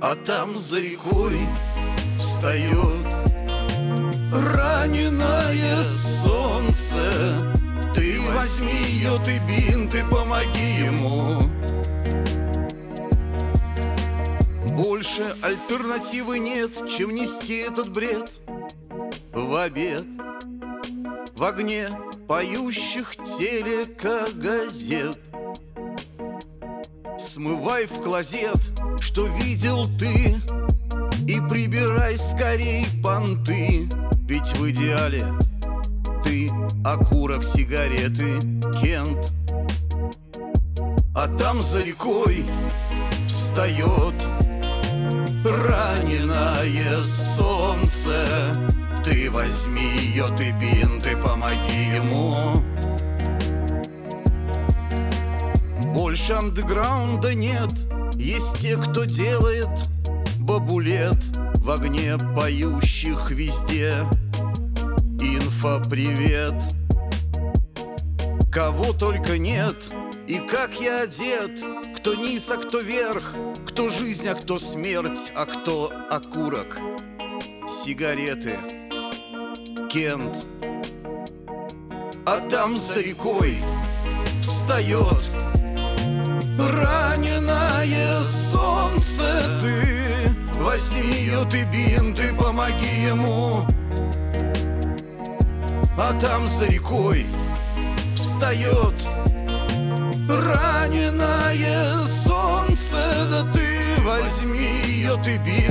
А там за рекой встает. Раненое солнце. Ты возьми ее, ты бинт и помоги ему. Больше альтернативы нет, чем нести этот бред. В обед В огне поющих телекогазет Смывай в клозет, что видел ты И прибирай скорей понты. Ведь в идеале ты окурок сигареты Кент. А там за рекой встает Раненое солнце. Ты возьми ее, ты бинт и помоги ему Больше андеграунда нет. Есть те, кто делает бабулет В огне поющих везде. Инфа-привет Кого только нет. И как я одет? Кто низ, а кто верх? Кто жизнь, а кто смерть? А кто окурок? Сигареты. Кент. А там за рекой Встает ты Возьми ее, ты бинт и помоги ему. А там за рекой встает Раненое солнце. Да ты возьми ее, ты ему